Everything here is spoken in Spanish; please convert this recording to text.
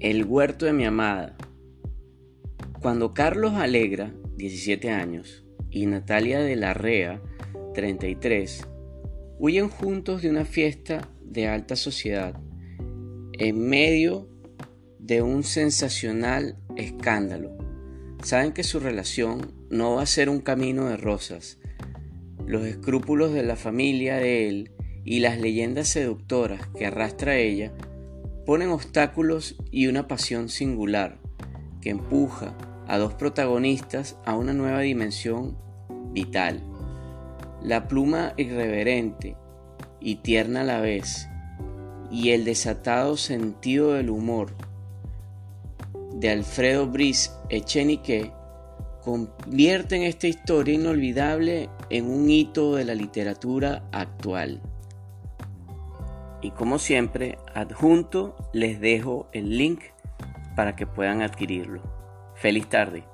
El huerto de mi amada. Cuando Carlos Alegra, 17 años, y Natalia de la Rea, 33, huyen juntos de una fiesta de alta sociedad, en medio de un sensacional escándalo. Saben que su relación no va a ser un camino de rosas. Los escrúpulos de la familia de él y las leyendas seductoras que arrastra ella ponen obstáculos y una pasión singular que empuja a dos protagonistas a una nueva dimensión vital. La pluma irreverente y tierna a la vez y el desatado sentido del humor de Alfredo Brice Echenique convierten esta historia inolvidable en un hito de la literatura actual. Y como siempre, adjunto les dejo el link para que puedan adquirirlo. Feliz tarde.